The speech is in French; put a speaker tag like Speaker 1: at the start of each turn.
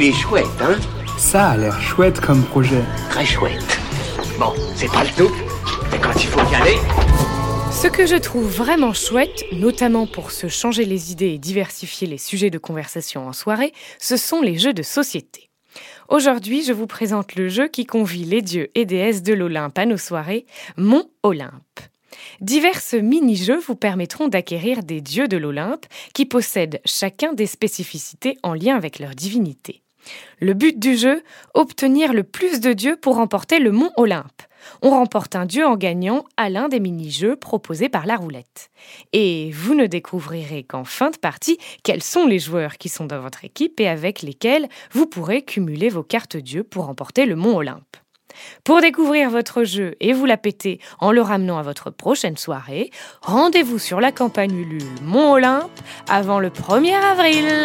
Speaker 1: Il est chouette, hein
Speaker 2: Ça a l'air chouette comme projet.
Speaker 1: Très chouette. Bon, c'est pas le tout, mais quand il faut y aller...
Speaker 3: Ce que je trouve vraiment chouette, notamment pour se changer les idées et diversifier les sujets de conversation en soirée, ce sont les jeux de société. Aujourd'hui, je vous présente le jeu qui convie les dieux et déesses de l'Olympe à nos soirées, Mont Olympe. Diverses mini-jeux vous permettront d'acquérir des dieux de l'Olympe qui possèdent chacun des spécificités en lien avec leur divinité. Le but du jeu, obtenir le plus de dieux pour remporter le mont Olympe. On remporte un dieu en gagnant à l'un des mini-jeux proposés par la roulette. Et vous ne découvrirez qu'en fin de partie quels sont les joueurs qui sont dans votre équipe et avec lesquels vous pourrez cumuler vos cartes dieux pour remporter le mont Olympe. Pour découvrir votre jeu et vous la péter en le ramenant à votre prochaine soirée, rendez-vous sur la campagne Ulule Mont Olympe avant le 1er avril.